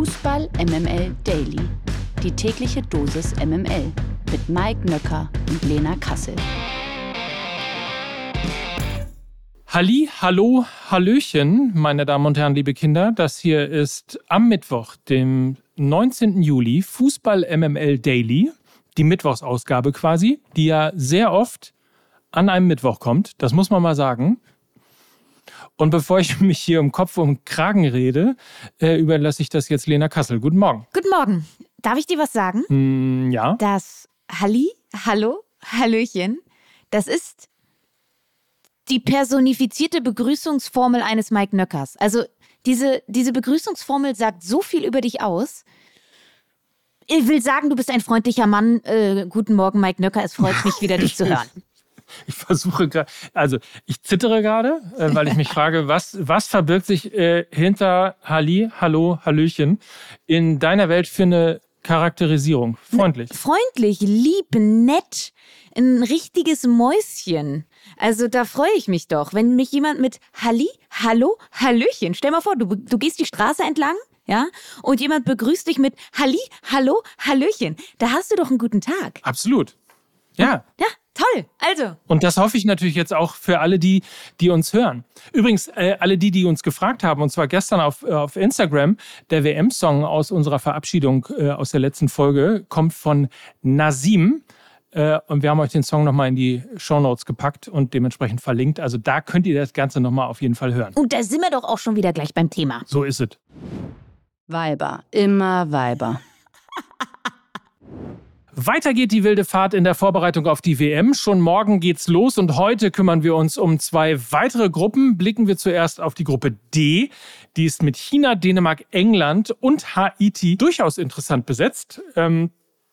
Fußball MML Daily. Die tägliche Dosis MML mit Mike Nöcker und Lena Kassel. Halli, hallo, hallöchen, meine Damen und Herren, liebe Kinder. Das hier ist am Mittwoch, dem 19. Juli, Fußball MML Daily, die Mittwochsausgabe quasi, die ja sehr oft an einem Mittwoch kommt. Das muss man mal sagen. Und bevor ich mich hier um Kopf und Kragen rede, äh, überlasse ich das jetzt Lena Kassel. Guten Morgen. Guten Morgen. Darf ich dir was sagen? Mm, ja. Das Halli, Hallo, Hallöchen, das ist die personifizierte Begrüßungsformel eines Mike Nöckers. Also diese, diese Begrüßungsformel sagt so viel über dich aus. Ich will sagen, du bist ein freundlicher Mann. Äh, guten Morgen, Mike Nöcker. Es freut mich wieder, dich zu hören. Ich versuche gerade, also ich zittere gerade, äh, weil ich mich frage, was, was verbirgt sich äh, hinter Halli, Hallo, Hallöchen in deiner Welt für eine Charakterisierung? Freundlich. Freundlich, lieb, nett, ein richtiges Mäuschen. Also da freue ich mich doch, wenn mich jemand mit Halli, Hallo, Hallöchen, stell mal vor, du, du gehst die Straße entlang, ja, und jemand begrüßt dich mit Halli, Hallo, Hallöchen. Da hast du doch einen guten Tag. Absolut. Ja. Ja, toll. Also. Und das hoffe ich natürlich jetzt auch für alle die, die uns hören. Übrigens, äh, alle die, die uns gefragt haben, und zwar gestern auf, äh, auf Instagram, der WM-Song aus unserer Verabschiedung äh, aus der letzten Folge kommt von Nasim. Äh, und wir haben euch den Song nochmal in die Shownotes gepackt und dementsprechend verlinkt. Also da könnt ihr das Ganze nochmal auf jeden Fall hören. Und da sind wir doch auch schon wieder gleich beim Thema. So ist es. Weiber, immer Weiber. Weiter geht die wilde Fahrt in der Vorbereitung auf die WM. Schon morgen geht's los und heute kümmern wir uns um zwei weitere Gruppen. Blicken wir zuerst auf die Gruppe D. Die ist mit China, Dänemark, England und Haiti durchaus interessant besetzt. Ähm,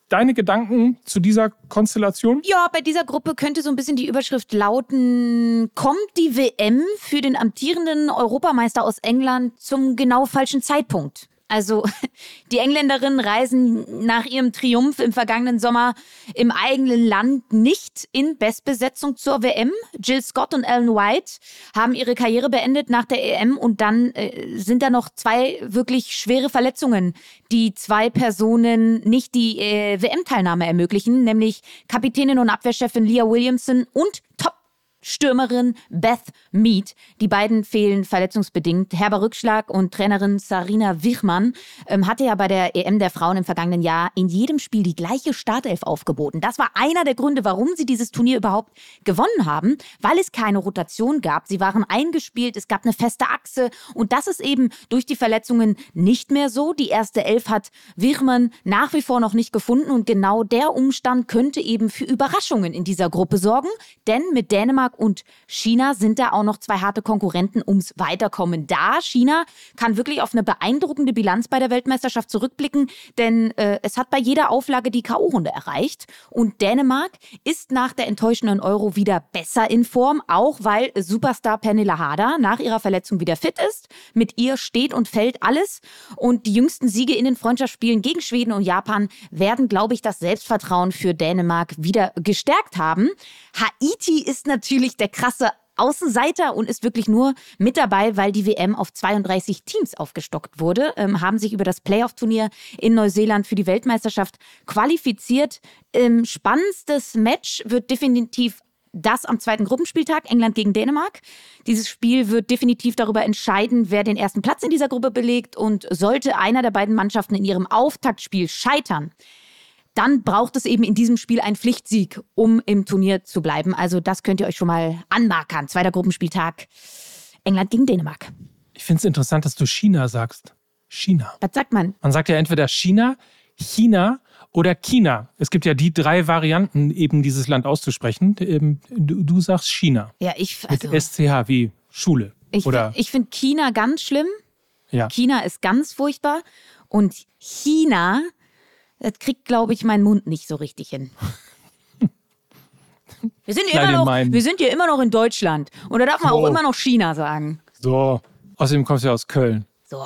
deine Gedanken zu dieser Konstellation? Ja, bei dieser Gruppe könnte so ein bisschen die Überschrift lauten, kommt die WM für den amtierenden Europameister aus England zum genau falschen Zeitpunkt? Also die Engländerinnen reisen nach ihrem Triumph im vergangenen Sommer im eigenen Land nicht in Bestbesetzung zur WM. Jill Scott und Ellen White haben ihre Karriere beendet nach der EM und dann äh, sind da noch zwei wirklich schwere Verletzungen, die zwei Personen nicht die äh, WM-Teilnahme ermöglichen, nämlich Kapitänin und Abwehrchefin Leah Williamson und Top Stürmerin Beth Mead. Die beiden fehlen verletzungsbedingt. Herber Rückschlag und Trainerin Sarina Wichmann ähm, hatte ja bei der EM der Frauen im vergangenen Jahr in jedem Spiel die gleiche Startelf aufgeboten. Das war einer der Gründe, warum sie dieses Turnier überhaupt gewonnen haben, weil es keine Rotation gab. Sie waren eingespielt, es gab eine feste Achse und das ist eben durch die Verletzungen nicht mehr so. Die erste Elf hat Wichmann nach wie vor noch nicht gefunden und genau der Umstand könnte eben für Überraschungen in dieser Gruppe sorgen, denn mit Dänemark und China sind da auch noch zwei harte Konkurrenten ums Weiterkommen da. China kann wirklich auf eine beeindruckende Bilanz bei der Weltmeisterschaft zurückblicken, denn äh, es hat bei jeder Auflage die K.O.-Runde erreicht. Und Dänemark ist nach der enttäuschenden Euro wieder besser in Form, auch weil Superstar Pernilla Harder nach ihrer Verletzung wieder fit ist. Mit ihr steht und fällt alles. Und die jüngsten Siege in den Freundschaftsspielen gegen Schweden und Japan werden, glaube ich, das Selbstvertrauen für Dänemark wieder gestärkt haben. Haiti ist natürlich der krasse Außenseiter und ist wirklich nur mit dabei, weil die WM auf 32 Teams aufgestockt wurde, ähm, haben sich über das Playoff-Turnier in Neuseeland für die Weltmeisterschaft qualifiziert. Ähm, spannendstes Match wird definitiv das am zweiten Gruppenspieltag, England gegen Dänemark. Dieses Spiel wird definitiv darüber entscheiden, wer den ersten Platz in dieser Gruppe belegt und sollte einer der beiden Mannschaften in ihrem Auftaktspiel scheitern, dann braucht es eben in diesem Spiel einen Pflichtsieg, um im Turnier zu bleiben. Also das könnt ihr euch schon mal anmarkern. Zweiter Gruppenspieltag, England gegen Dänemark. Ich finde es interessant, dass du China sagst. China. Was sagt man? Man sagt ja entweder China, China oder China. Es gibt ja die drei Varianten, eben dieses Land auszusprechen. Ähm, du, du sagst China. Ja, ich. Also, Mit SCH wie Schule. Ich, oder ich finde China ganz schlimm. Ja. China ist ganz furchtbar. Und China, das kriegt, glaube ich, meinen Mund nicht so richtig hin. Wir sind, ja immer Kleine noch, Meinen. wir sind ja immer noch in Deutschland. Und da darf man So. auch immer noch China sagen. So. Außerdem kommst du ja aus Köln. So.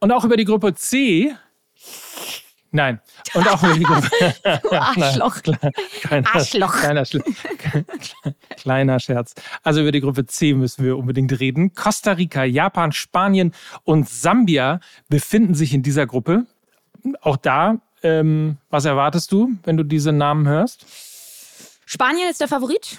Und auch über die Gruppe C Nein. Und auch über die Gruppe. Du Arschloch. Nein, kleiner, Arschloch. Kleiner, kleiner Scherz. Also über die Gruppe C müssen wir unbedingt reden. Costa Rica, Japan, Spanien und Sambia befinden sich in dieser Gruppe. Auch da, ähm, was erwartest du, wenn du diese Namen hörst? Spanien ist der Favorit.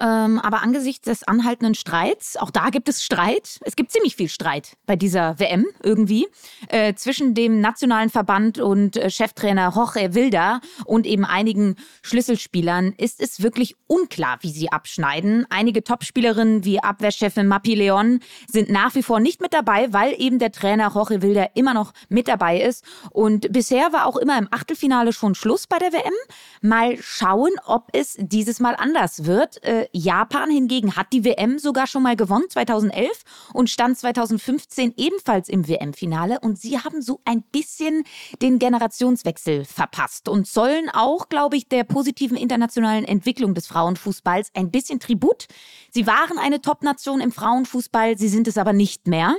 Ähm, aber angesichts des anhaltenden Streits, auch da gibt es Streit. Es gibt ziemlich viel Streit bei dieser WM irgendwie äh, zwischen dem nationalen Verband und äh, Cheftrainer Jorge Wilda und eben einigen Schlüsselspielern ist es wirklich unklar, wie sie abschneiden. Einige Topspielerinnen wie Abwehrchefin Mapi Leon sind nach wie vor nicht mit dabei, weil eben der Trainer Jorge Wilda immer noch mit dabei ist. Und bisher war auch immer im Achtelfinale schon Schluss bei der WM. Mal schauen, ob es dieses Mal anders wird. Äh, Japan hingegen hat die WM sogar schon mal gewonnen, 2011, und stand 2015 ebenfalls im WM-Finale. Und sie haben so ein bisschen den Generationswechsel verpasst und sollen auch, glaube ich, der positiven internationalen Entwicklung des Frauenfußballs ein bisschen Tribut. Sie waren eine Top-Nation im Frauenfußball, sie sind es aber nicht mehr.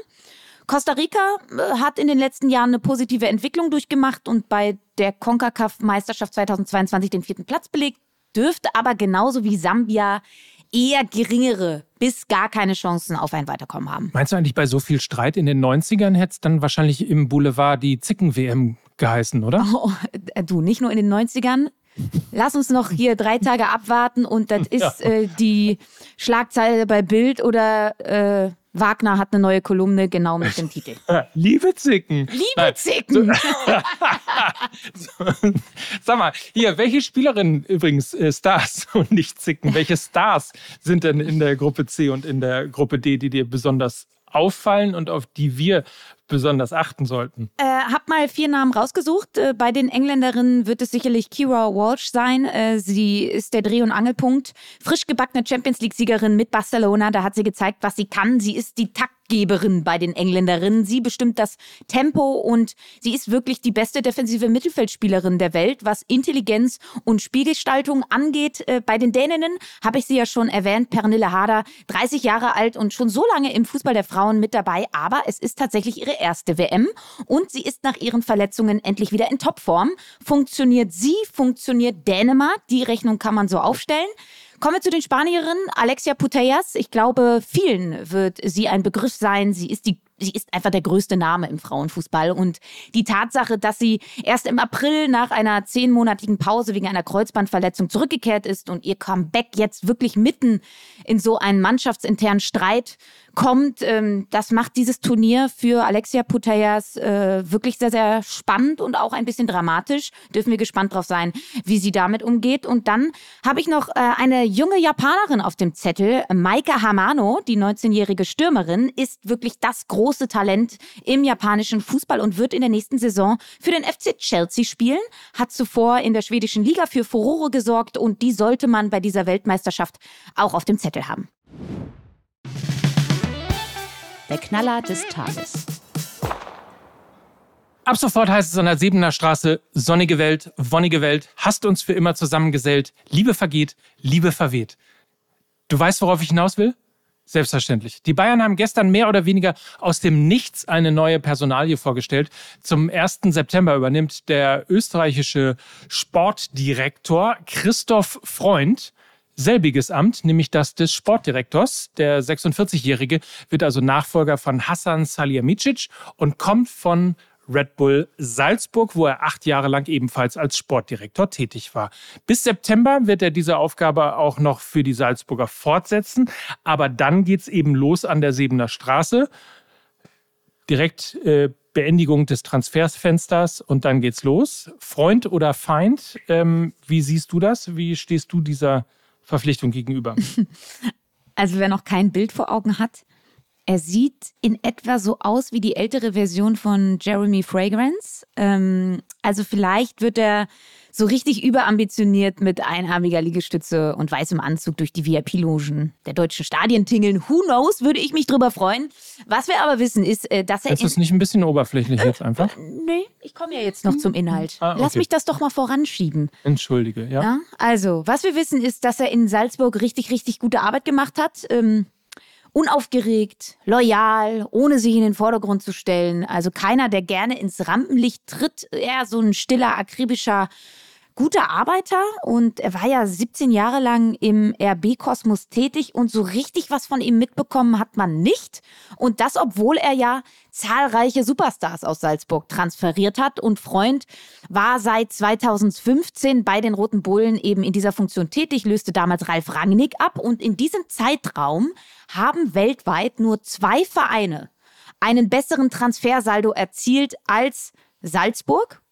Costa Rica äh, hat in den letzten Jahren eine positive Entwicklung durchgemacht und bei der CONCACAF-Meisterschaft 2022 den vierten Platz belegt dürfte aber genauso wie Sambia eher geringere bis gar keine Chancen auf ein Weiterkommen haben. Meinst du eigentlich, bei so viel Streit in den 90ern hätte es dann wahrscheinlich im Boulevard die Zicken-WM geheißen, oder? Oh, du, nicht nur in den 90ern. Lass uns noch hier drei Tage abwarten und das ist ja. äh, die Schlagzeile bei Bild oder äh, Wagner hat eine neue Kolumne genau mit dem Titel. Liebe Zicken. Liebe. Zicken. Sag mal, hier, welche Spielerinnen übrigens äh, Stars und nicht Zicken, welche Stars sind denn in der Gruppe C und in der Gruppe D, die dir besonders auffallen und auf die wir besonders achten sollten? Äh, hab mal vier Namen rausgesucht. Äh, bei den Engländerinnen wird es sicherlich Kira Walsh sein. Äh, sie ist der Dreh- und Angelpunkt. Frisch gebackene Champions League-Siegerin mit Barcelona. Da hat sie gezeigt, was sie kann. Sie ist die Takt Taktgeberin bei den Engländerinnen. Sie bestimmt das Tempo und sie ist wirklich die beste defensive Mittelfeldspielerin der Welt, was Intelligenz und Spielgestaltung angeht. Äh, bei den Däninnen habe ich sie ja schon erwähnt, Pernille Harder, 30 Jahre alt und schon so lange im Fußball der Frauen mit dabei, aber es ist tatsächlich ihre erste WM und sie ist nach ihren Verletzungen endlich wieder in Topform. Funktioniert sie, funktioniert Dänemark, die Rechnung kann man so aufstellen. Kommen wir zu den Spanierinnen. Alexia Putellas. Ich glaube, vielen wird sie ein Begriff sein. Sie ist die sie ist einfach der größte Name im Frauenfußball. Und die Tatsache, dass sie erst im April nach einer zehnmonatigen Pause wegen einer Kreuzbandverletzung zurückgekehrt ist und ihr Comeback jetzt wirklich mitten in so einen mannschaftsinternen Streit kommt, ähm, das macht dieses Turnier für Alexia Putellas äh, wirklich sehr, sehr spannend und auch ein bisschen dramatisch. Dürfen wir gespannt drauf sein, wie sie damit umgeht. Und dann habe ich noch äh, eine junge Japanerin auf dem Zettel, Maika Hamano, die 19-jährige Stürmerin, ist wirklich das große große Talent im japanischen Fußball und wird in der nächsten Saison für den FC Chelsea spielen, hat zuvor in der schwedischen Liga für Furore gesorgt und die sollte man bei dieser Weltmeisterschaft auch auf dem Zettel haben. Der Knaller des Tages. Ab sofort heißt es an der Siebener Straße, sonnige Welt, wonnige Welt, hast uns für immer zusammengesellt, Liebe vergeht, Liebe verweht. Du weißt, worauf ich hinaus will? Selbstverständlich. Die Bayern haben gestern mehr oder weniger aus dem Nichts eine neue Personalie vorgestellt. Zum 1. September übernimmt der österreichische Sportdirektor Christoph Freund selbiges Amt, nämlich das des Sportdirektors. Der 46-Jährige wird also Nachfolger von Hassan Salihamidzic und kommt von Red Bull Salzburg, wo er acht Jahre lang ebenfalls als Sportdirektor tätig war. Bis September wird er diese Aufgabe auch noch für die Salzburger fortsetzen. Aber dann geht es eben los an der Sebener Straße. Direkt äh, Beendigung des Transfersfensters und dann geht's los. Freund oder Feind? Ähm, wie siehst du das? Wie stehst du dieser Verpflichtung gegenüber? Also wer noch kein Bild vor Augen hat, er sieht in etwa so aus wie die ältere Version von Jeremy Fragrance. Ähm, also vielleicht wird er so richtig überambitioniert mit einarmiger Liegestütze und weißem Anzug durch die VIP-Logen der deutschen Stadien tingeln. Who knows, würde ich mich drüber freuen. Was wir aber wissen, ist, äh, dass er. Ist das nicht ein bisschen oberflächlich jetzt einfach? Äh, nee, ich komme ja jetzt noch zum Inhalt. Ah, okay. Lass mich das doch mal voranschieben. Entschuldige, ja. ja. Also, was wir wissen, ist, dass er in Salzburg richtig, richtig gute Arbeit gemacht hat. Ähm, unaufgeregt, loyal, ohne sich in den Vordergrund zu stellen. Also keiner, der gerne ins Rampenlicht tritt. Eher so ein stiller, akribischer guter Arbeiter und er war ja 17 Jahre lang im RB-Kosmos tätig und so richtig was von ihm mitbekommen hat man nicht. Und das, obwohl er ja zahlreiche Superstars aus Salzburg transferiert hat. Und Freund war seit 2015 bei den Roten Bullen eben in dieser Funktion tätig, löste damals Ralf Rangnick ab. Und in diesem Zeitraum haben weltweit nur zwei Vereine einen besseren Transfersaldo erzielt als Salzburg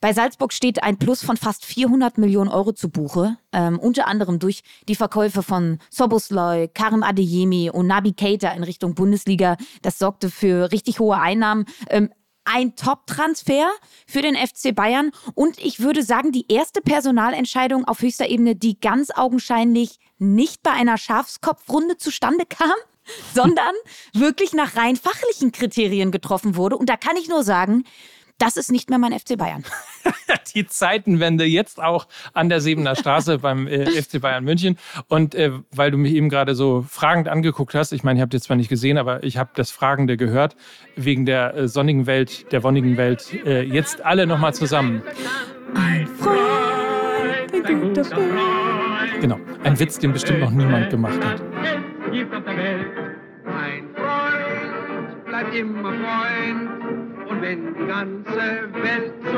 bei Salzburg steht ein Plus von fast 400 Millionen Euro zu Buche, ähm, unter anderem durch die Verkäufe von Sobosloi, Karim Adeyemi und Nabi Keita in Richtung Bundesliga. Das sorgte für richtig hohe Einnahmen. Ähm, ein Top-Transfer für den FC Bayern und ich würde sagen, die erste Personalentscheidung auf höchster Ebene, die ganz augenscheinlich nicht bei einer Schafskopfrunde zustande kam, sondern wirklich nach rein fachlichen Kriterien getroffen wurde. Und da kann ich nur sagen, das ist nicht mehr mein FC Bayern. Die Zeitenwende jetzt auch an der Sebener Straße beim äh, FC Bayern München. Und äh, weil du mich eben gerade so fragend angeguckt hast, ich meine, ich habe dir zwar nicht gesehen, aber ich habe das Fragende gehört, wegen der äh, sonnigen Welt, der wonnigen Welt, äh, jetzt alle nochmal zusammen. Ein Freund, ein guter Freund. Genau, ein Witz, den bestimmt noch niemand gemacht hat. Ein Freund bleibt immer Freund. Wenn ganze Welt zusammenbricht.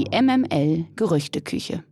Die MML Gerüchteküche.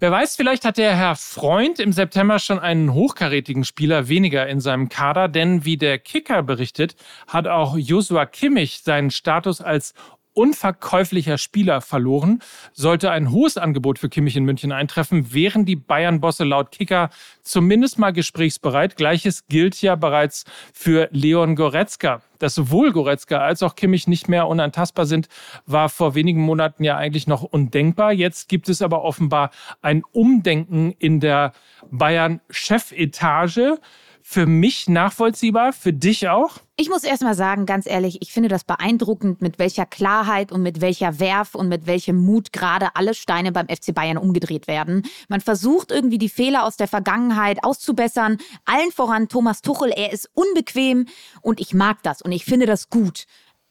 Wer weiß, vielleicht hat der Herr Freund im September schon einen hochkarätigen Spieler weniger in seinem Kader, denn wie der Kicker berichtet, hat auch Joshua Kimmich seinen Status als unverkäuflicher Spieler verloren. Sollte ein hohes Angebot für Kimmich in München eintreffen, wären die Bayern-Bosse laut Kicker zumindest mal gesprächsbereit. Gleiches gilt ja bereits für Leon Goretzka. Dass sowohl Goretzka als auch Kimmich nicht mehr unantastbar sind, war vor wenigen Monaten ja eigentlich noch undenkbar. Jetzt gibt es aber offenbar ein Umdenken in der Bayern-Chefetage für mich nachvollziehbar, für dich auch? Ich muss erst mal sagen, ganz ehrlich, ich finde das beeindruckend, mit welcher Klarheit und mit welcher Werf und mit welchem Mut gerade alle Steine beim FC Bayern umgedreht werden. Man versucht irgendwie die Fehler aus der Vergangenheit auszubessern. Allen voran Thomas Tuchel, er ist unbequem und ich mag das und ich finde das gut.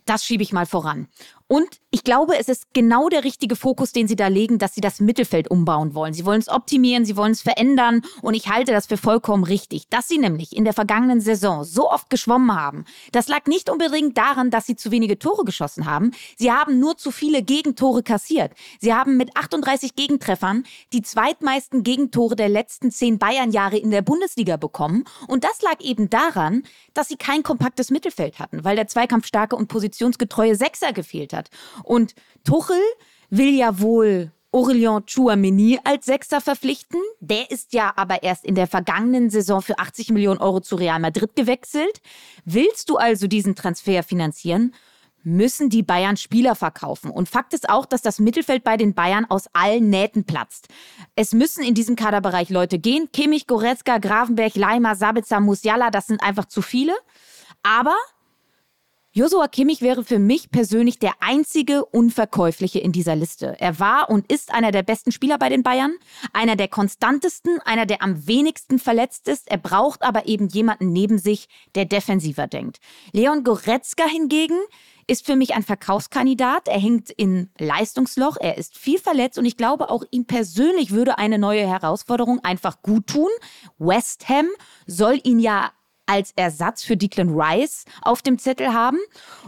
Das schiebe ich mal voran. Und ich glaube, es ist genau der richtige Fokus, den Sie da legen, dass Sie das Mittelfeld umbauen wollen. Sie wollen es optimieren, Sie wollen es verändern und ich halte das für vollkommen richtig. Dass Sie nämlich in der vergangenen Saison so oft geschwommen haben, das lag nicht unbedingt daran, dass Sie zu wenige Tore geschossen haben. Sie haben nur zu viele Gegentore kassiert. Sie haben mit 38 Gegentreffern die zweitmeisten Gegentore der letzten zehn Bayern-Jahre in der Bundesliga bekommen. Und das lag eben daran, dass Sie kein kompaktes Mittelfeld hatten, weil der zweikampfstarke und positionsgetreue Sechser gefehlt hat hat. Und Tuchel will ja wohl Aurelien Chouameni als Sechser verpflichten. Der ist ja aber erst in der vergangenen Saison für 80 Millionen Euro zu Real Madrid gewechselt. Willst du also diesen Transfer finanzieren? müssen die Bayern Spieler verkaufen. Und Fakt ist auch, dass das Mittelfeld bei den Bayern aus allen Nähten platzt. Es müssen in diesem Kaderbereich Leute gehen. Kimmich, Goretzka, Grafenberg, Leimer, Sabitzer, Musiala, das sind einfach zu viele. Aber Josua Kimmich wäre für mich persönlich der einzige Unverkäufliche in dieser Liste. Er war und ist einer der besten Spieler bei den Bayern, einer der konstantesten, einer der am wenigsten verletzt ist. Er braucht aber eben jemanden neben sich, der defensiver denkt. Leon Goretzka hingegen ist für mich ein Verkaufskandidat. Er hängt in Leistungsloch, er ist viel verletzt und ich glaube, auch ihm persönlich würde eine neue Herausforderung einfach gut tun. West Ham soll ihn ja als Ersatz für Declan Rice auf dem Zettel haben.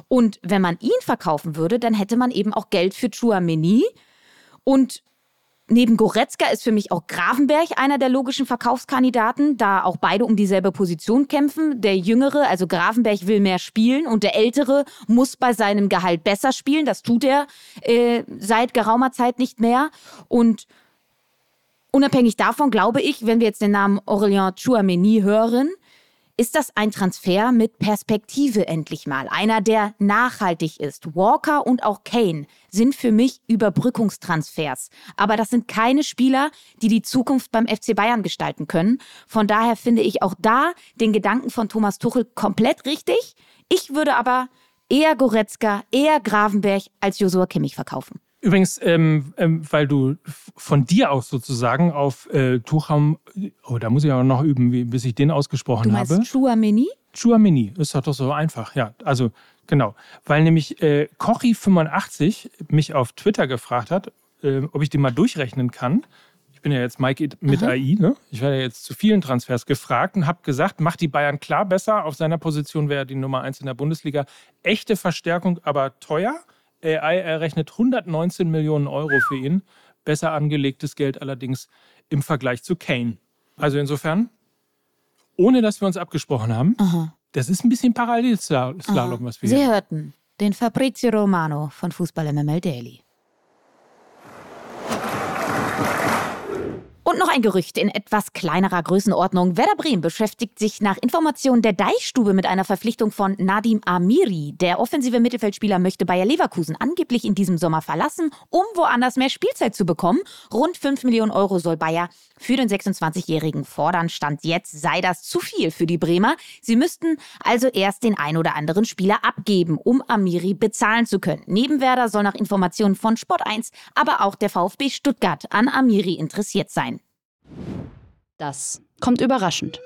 Und wenn man ihn verkaufen würde, dann hätte man eben auch Geld für Chouameni. Und neben Goretzka ist für mich auch Gravenberg einer der logischen Verkaufskandidaten, da auch beide um dieselbe Position kämpfen. Der Jüngere, also Gravenberg, will mehr spielen und der Ältere muss bei seinem Gehalt besser spielen. Das tut er äh, seit geraumer Zeit nicht mehr. Und Unabhängig davon glaube ich, wenn wir jetzt den Namen Aurélien Chouameni hören, ist das ein Transfer mit Perspektive endlich mal. Einer, der nachhaltig ist. Walker und auch Kane sind für mich Überbrückungstransfers. Aber das sind keine Spieler, die die Zukunft beim FC Bayern gestalten können. Von daher finde ich auch da den Gedanken von Thomas Tuchel komplett richtig. Ich würde aber eher Goretzka, eher Gravenberg als Josua Kimmich verkaufen. Übrigens, ähm, ähm, weil du von dir aus sozusagen auf äh, Tucham, oh, da muss ich aber noch üben, wie, bis ich den ausgesprochen du meinst habe. Chouameni? Chouameni, ist doch so einfach, ja. Also genau, weil nämlich äh, Kochi85 mich auf Twitter gefragt hat, äh, ob ich den mal durchrechnen kann. Ich bin ja jetzt Mike mit Aha. AI, ne? Ich werde ja jetzt zu vielen Transfers gefragt und habe gesagt, macht die Bayern klar besser. Auf seiner Position wäre die Nummer 1 in der Bundesliga. Echte Verstärkung, aber teuer. AI errechnet 119 Millionen Euro für ihn. Besser angelegtes Geld allerdings im Vergleich zu Kane. Also insofern, ohne dass wir uns abgesprochen haben, Aha. das ist ein bisschen Parallelslalom, was wir Sie hier hörten den Fabrizio Romano von Fußball MML Daily. Und noch ein Gerücht in etwas kleinerer Größenordnung. Werder Bremen beschäftigt sich nach Informationen der Deichstube mit einer Verpflichtung von Nadim Amiri. Der offensive Mittelfeldspieler möchte Bayer Leverkusen angeblich in diesem Sommer verlassen, um woanders mehr Spielzeit zu bekommen. Rund 5 Millionen Euro soll Bayer für den 26-Jährigen fordern. Stand jetzt sei das zu viel für die Bremer. Sie müssten also erst den ein oder anderen Spieler abgeben, um Amiri bezahlen zu können. Neben Werder soll nach Informationen von Sport 1 aber auch der VfB Stuttgart an Amiri interessiert sein. Das kommt überraschend.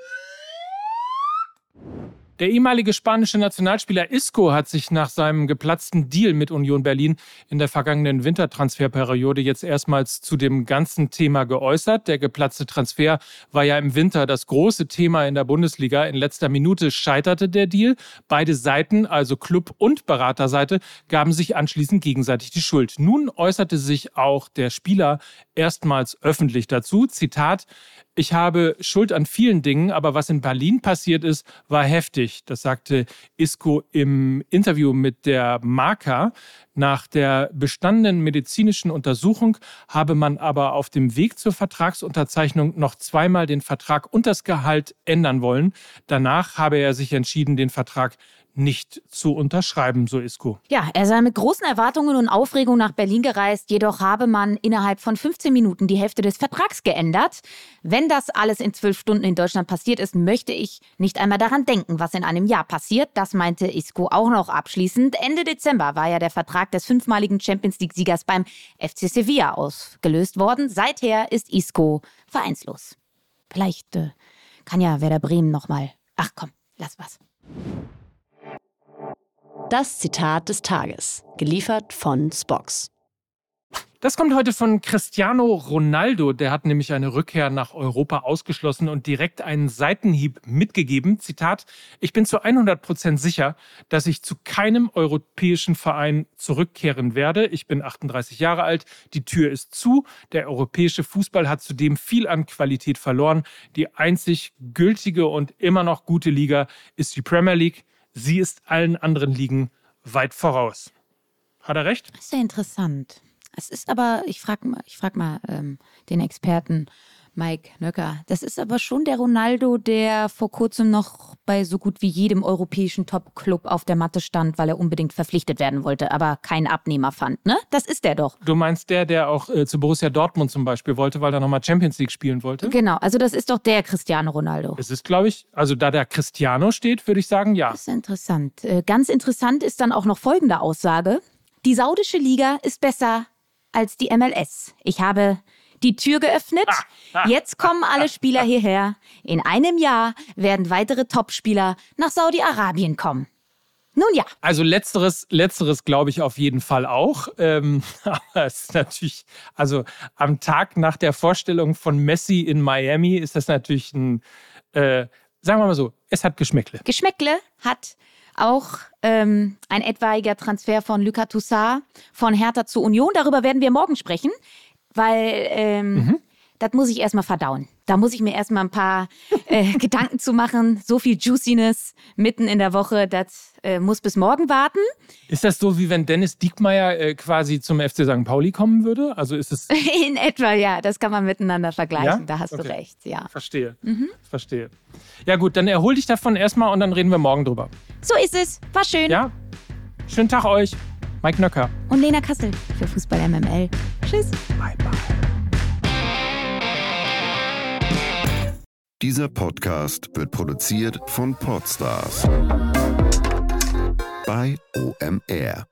Der ehemalige spanische Nationalspieler Isco hat sich nach seinem geplatzten Deal mit Union Berlin in der vergangenen Wintertransferperiode jetzt erstmals zu dem ganzen Thema geäußert. Der geplatzte Transfer war ja im Winter das große Thema in der Bundesliga. In letzter Minute scheiterte der Deal. Beide Seiten, also Club und Beraterseite, gaben sich anschließend gegenseitig die Schuld. Nun äußerte sich auch der Spieler erstmals öffentlich dazu. Zitat, ich habe Schuld an vielen Dingen, aber was in Berlin passiert ist, war heftig. Das sagte Isco im Interview mit der Marca. Nach der bestandenen medizinischen Untersuchung habe man aber auf dem Weg zur Vertragsunterzeichnung noch zweimal den Vertrag und das Gehalt ändern wollen. Danach habe er sich entschieden, den Vertrag nicht zu unterschreiben, so Isco. Ja, er sei mit großen Erwartungen und Aufregung nach Berlin gereist, jedoch habe man innerhalb von 15 Minuten die Hälfte des Vertrags geändert. Wenn das alles in zwölf Stunden in Deutschland passiert ist, möchte ich nicht einmal daran denken, was in einem Jahr passiert. Das meinte Isco auch noch abschließend. Ende Dezember war ja der Vertrag des fünfmaligen Champions League-Siegers beim FC Sevilla ausgelöst worden. Seither ist Isco vereinslos. Vielleicht äh, kann ja Werder Bremen nochmal. Ach komm, lass was. Das Zitat des Tages, geliefert von Spox. Das kommt heute von Cristiano Ronaldo. Der hat nämlich eine Rückkehr nach Europa ausgeschlossen und direkt einen Seitenhieb mitgegeben. Zitat, ich bin zu 100 Prozent sicher, dass ich zu keinem europäischen Verein zurückkehren werde. Ich bin 38 Jahre alt, die Tür ist zu. Der europäische Fußball hat zudem viel an Qualität verloren. Die einzig gültige und immer noch gute Liga ist die Premier League. Sie ist allen anderen Ligen weit voraus. Hat er recht? Das ist ja interessant. Es ist aber, ich frage mal, ich frag mal ähm, den Experten Mike Nöcker, das ist aber schon der Ronaldo, der vor kurzem noch bei so gut wie jedem europäischen Top-Club auf der Matte stand, weil er unbedingt verpflichtet werden wollte, aber keinen Abnehmer fand, ne? Das ist der doch. Du meinst der, der auch äh, zu Borussia Dortmund zum Beispiel wollte, weil er nochmal Champions League spielen wollte? Genau, also das ist doch der Cristiano Ronaldo. Es ist, glaube ich, also da der Cristiano steht, würde ich sagen, ja. Das ist interessant. Äh, Ganz interessant ist dann auch noch folgende Aussage. Die saudische Liga ist besser als die MLS. Ich habe die Tür geöffnet. Jetzt kommen alle Spieler hierher. In einem Jahr werden weitere Topspieler nach Saudi-Arabien kommen. Nun ja, Also letzteres, letzteres glaube ich auf jeden Fall auch. Ähm, aber es ist natürlich, also am Tag nach der Vorstellung von Messi in Miami ist das natürlich ein, äh, sagen wir mal so, es hat Geschmäckle. Geschmäckle hat auch ähm, ein etwaiger Transfer von Lucas Toussaint von Hertha zu Union. Darüber werden wir morgen sprechen, weil ähm, das muss ich erstmal verdauen. Da muss ich mir erstmal ein paar äh, Gedanken zu machen. So viel Juiciness mitten in der Woche, das äh, muss bis morgen warten. Ist das so, wie wenn Dennis Diekmeyer äh, quasi zum FC St. Pauli kommen würde? Also ist es. In etwa, ja. Das kann man miteinander vergleichen. Ja? Da hast Okay. du recht, ja. Verstehe. Verstehe. Ja, gut, dann erhol dich davon erstmal und dann reden wir morgen drüber. So ist es. War schön. Ja? Schönen Tag euch. Mike Nöcker. Und Lena Kassel für Fußball MML. Tschüss. Bye, bye. Dieser Podcast wird produziert von Podstars bei OMR.